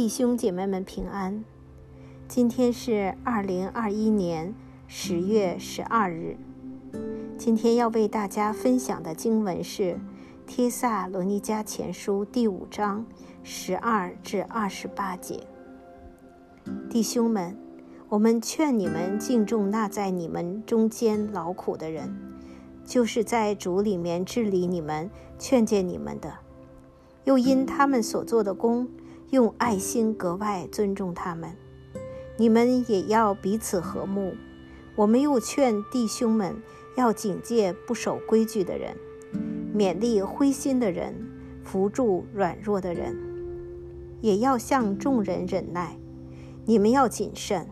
弟兄姐妹们平安。今天是二零二一年十月十二日。今天要为大家分享的经文是《帖萨罗尼迦前书》第五章十二至二十八节。弟兄们，我们劝你们敬重那在你们中间劳苦的人，就是在主里面治理你们、劝诫你们的。又因他们所做的工，用爱心格外尊重他们。你们也要彼此和睦。我们又劝弟兄们要警戒不守规矩的人，勉励灰心的人，扶助软弱的人，也要向众人忍耐。你们要谨慎，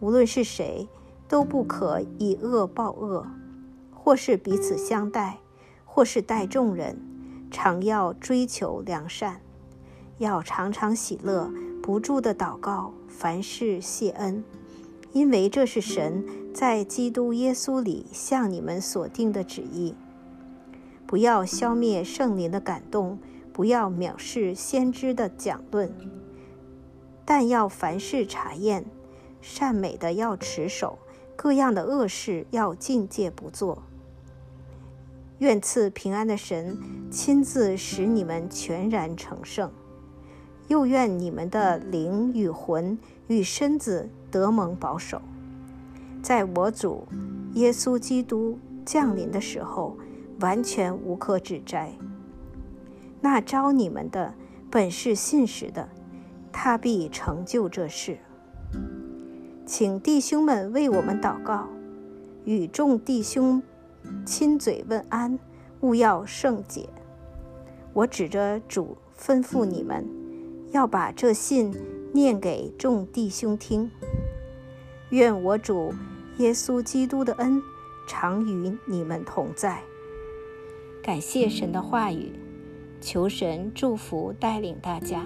无论是谁，都不可以恶报恶，或是彼此相待，或是待众人。常要追求良善，要常常喜乐，不住的祷告，凡事谢恩，因为这是神在基督耶稣里向你们所定的旨意。不要消灭圣灵的感动，不要藐视先知的讲论，但要凡事查验，善美的要持守，各样的恶事要境戒不做。愿赐平安的神亲自使你们全然成圣，又愿你们的灵与魂与身子得蒙保守，在我主耶稣基督降临的时候，完全无可指摘。那招你们的本是信实的，他必成就这事。请弟兄们为我们祷告，与众弟兄。亲嘴问安，勿要圣解。我指着主吩咐你们，要把这信念给众弟兄听。愿我主耶稣基督的恩常与你们同在。感谢神的话语，求神祝福带领大家。